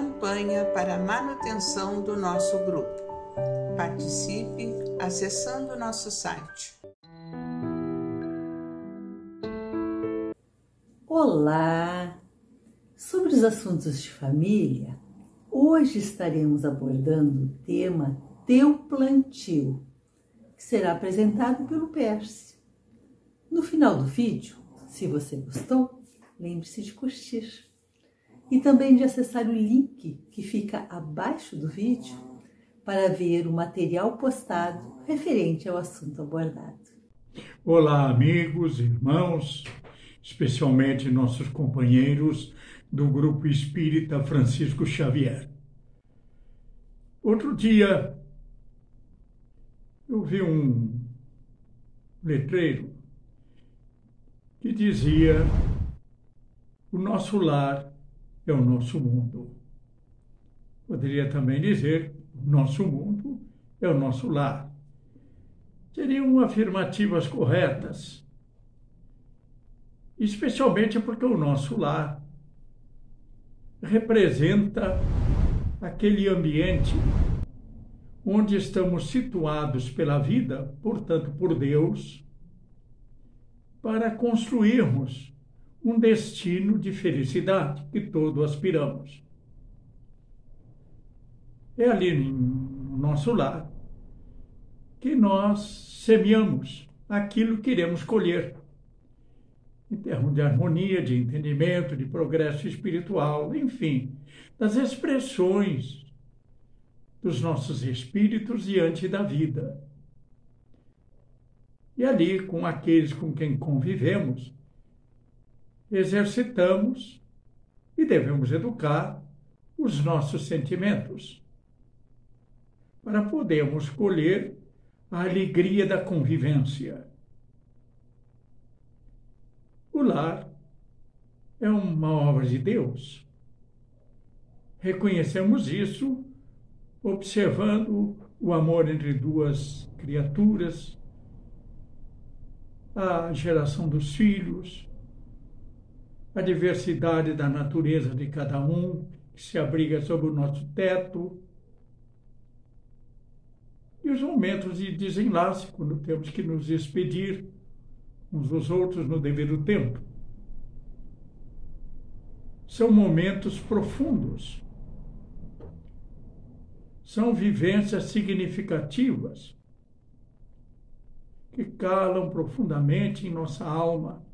campanha para a manutenção do nosso grupo. Participe acessando nosso site. Olá! Sobre os assuntos de família, hoje estaremos abordando o tema Teu Plantio, que será apresentado pelo Percy. No final do vídeo, se você gostou, lembre-se de curtir e também de acessar o link que fica abaixo do vídeo para ver o material postado referente ao assunto abordado. Olá, amigos, irmãos, especialmente nossos companheiros do Grupo Espírita Francisco Xavier. Outro dia, eu vi um letreiro que dizia: O nosso lar é o nosso mundo. Poderia também dizer: nosso mundo é o nosso lar. Seriam afirmativas corretas, especialmente porque o nosso lar representa aquele ambiente onde estamos situados pela vida, portanto por Deus, para construirmos um destino de felicidade que todos aspiramos. É ali no nosso lar que nós semeamos aquilo que iremos colher em termos de harmonia, de entendimento, de progresso espiritual, enfim, das expressões dos nossos espíritos diante da vida. E ali, com aqueles com quem convivemos, exercitamos e devemos educar os nossos sentimentos para podermos colher a alegria da convivência o lar é uma obra de Deus. Reconhecemos isso observando o amor entre duas criaturas, a geração dos filhos, a diversidade da natureza de cada um que se abriga sob o nosso teto, e os momentos de desenlace, quando temos que nos despedir uns dos outros no devido tempo. São momentos profundos. São vivências significativas que calam profundamente em nossa alma.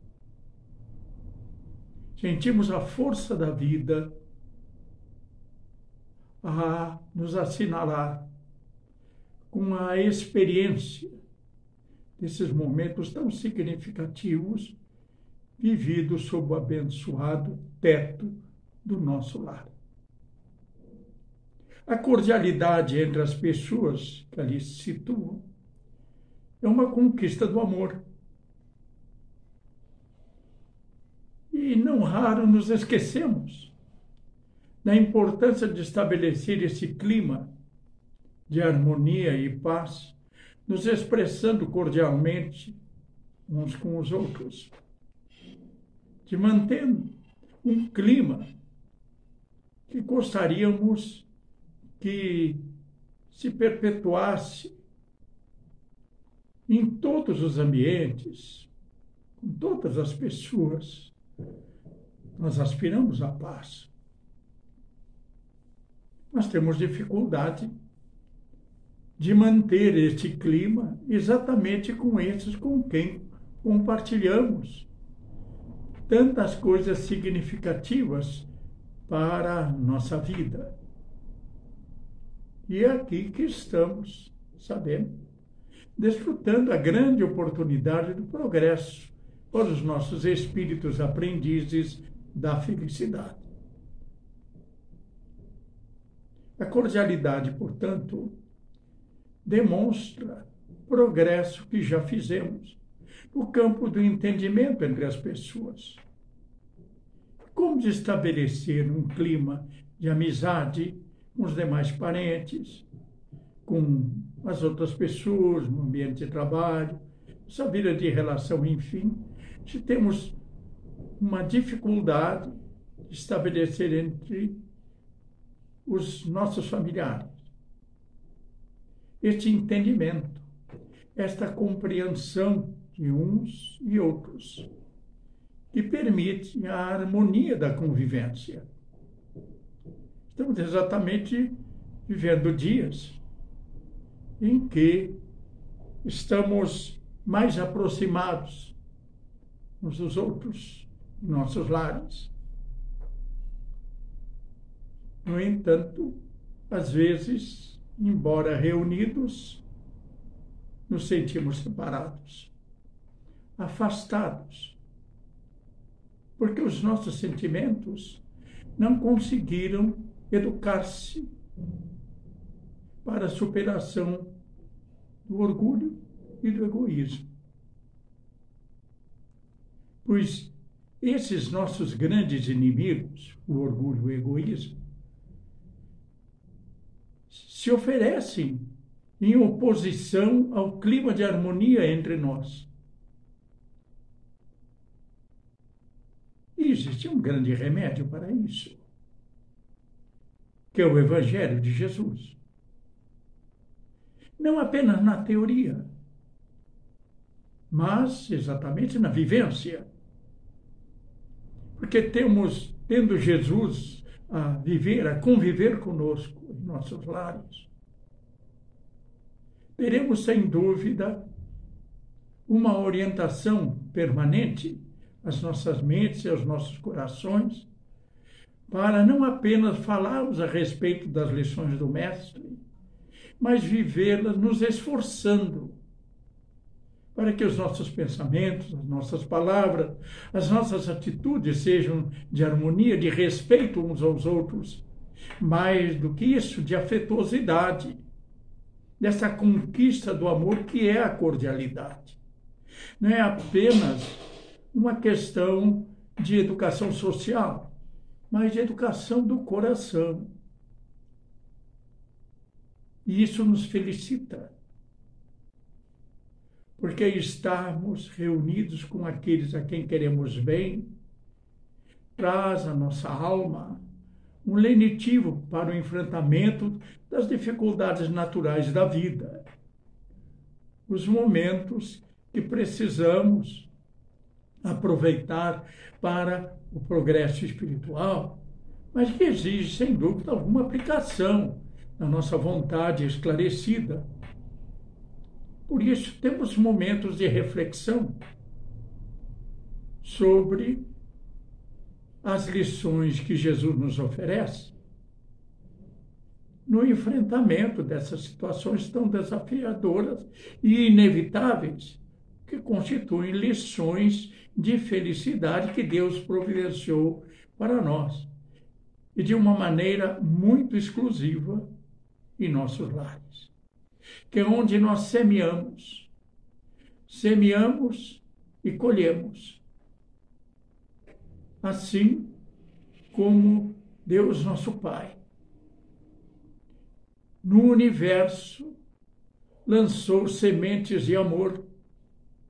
Sentimos a força da vida a nos assinalar com a experiência desses momentos tão significativos vividos sob o abençoado teto do nosso lar. A cordialidade entre as pessoas que ali se situam é uma conquista do amor. E não raro nos esquecemos da importância de estabelecer esse clima de harmonia e paz nos expressando cordialmente uns com os outros, de mantendo um clima que gostaríamos que se perpetuasse em todos os ambientes, com todas as pessoas. Nós aspiramos à paz. Nós temos dificuldade de manter este clima exatamente com esses com quem compartilhamos tantas coisas significativas para a nossa vida. E é aqui que estamos, sabendo, desfrutando a grande oportunidade do progresso para os nossos espíritos aprendizes da felicidade. A cordialidade, portanto, demonstra progresso que já fizemos no campo do entendimento entre as pessoas. Como estabelecer um clima de amizade com os demais parentes, com as outras pessoas, no ambiente de trabalho, essa vida de relação, enfim, temos uma dificuldade de estabelecer entre os nossos familiares. Este entendimento, esta compreensão de uns e outros, que permite a harmonia da convivência. Estamos exatamente vivendo dias em que estamos mais aproximados uns dos outros em nossos lares. No entanto, às vezes, embora reunidos, nos sentimos separados, afastados, porque os nossos sentimentos não conseguiram educar-se para a superação do orgulho e do egoísmo. Pois esses nossos grandes inimigos, o orgulho e o egoísmo, se oferecem em oposição ao clima de harmonia entre nós. E existe um grande remédio para isso, que é o Evangelho de Jesus. Não apenas na teoria, mas exatamente na vivência. Porque temos, tendo Jesus a viver, a conviver conosco em nossos lares, teremos sem dúvida uma orientação permanente às nossas mentes e aos nossos corações, para não apenas falarmos a respeito das lições do Mestre, mas vivê-las nos esforçando para que os nossos pensamentos, as nossas palavras, as nossas atitudes sejam de harmonia, de respeito uns aos outros, mais do que isso, de afetuosidade, dessa conquista do amor que é a cordialidade. Não é apenas uma questão de educação social, mas de educação do coração. E isso nos felicita porque estarmos reunidos com aqueles a quem queremos bem traz à nossa alma um lenitivo para o enfrentamento das dificuldades naturais da vida. Os momentos que precisamos aproveitar para o progresso espiritual, mas que exige, sem dúvida alguma, aplicação na nossa vontade esclarecida por isso, temos momentos de reflexão sobre as lições que Jesus nos oferece no enfrentamento dessas situações tão desafiadoras e inevitáveis que constituem lições de felicidade que Deus providenciou para nós e de uma maneira muito exclusiva em nossos lares que é onde nós semeamos. Semeamos e colhemos. Assim como Deus nosso Pai, no universo, lançou sementes de amor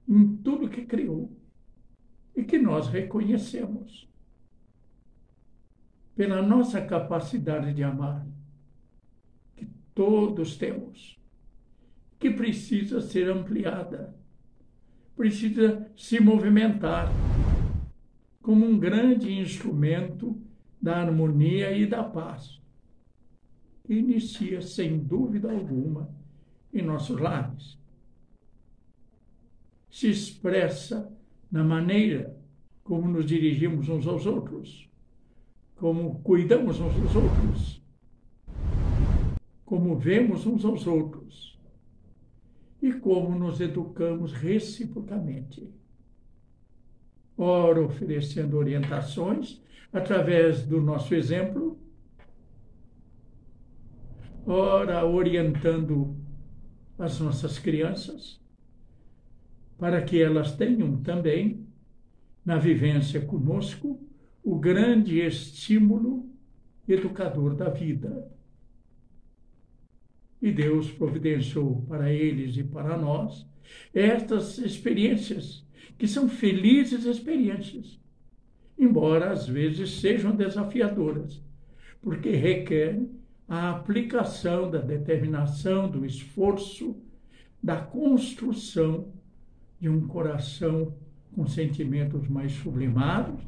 em tudo que criou e que nós reconhecemos pela nossa capacidade de amar, que todos temos que precisa ser ampliada, precisa se movimentar como um grande instrumento da harmonia e da paz, que inicia, sem dúvida alguma, em nossos lares. Se expressa na maneira como nos dirigimos uns aos outros, como cuidamos uns dos outros, como vemos uns aos outros e como nos educamos reciprocamente. Ora, oferecendo orientações através do nosso exemplo, ora, orientando as nossas crianças, para que elas tenham também, na vivência conosco, o grande estímulo educador da vida e Deus providenciou para eles e para nós estas experiências, que são felizes experiências, embora às vezes sejam desafiadoras, porque requerem a aplicação da determinação, do esforço, da construção de um coração com sentimentos mais sublimados,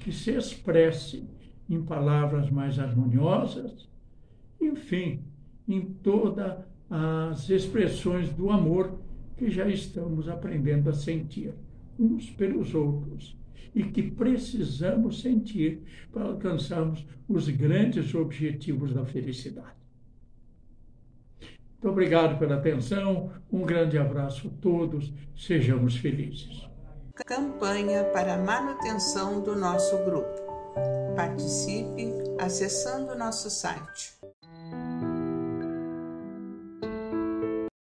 que se expresse em palavras mais harmoniosas, enfim, em todas as expressões do amor que já estamos aprendendo a sentir uns pelos outros e que precisamos sentir para alcançarmos os grandes objetivos da felicidade. Muito obrigado pela atenção, um grande abraço a todos, sejamos felizes. Campanha para a manutenção do nosso grupo. Participe acessando nosso site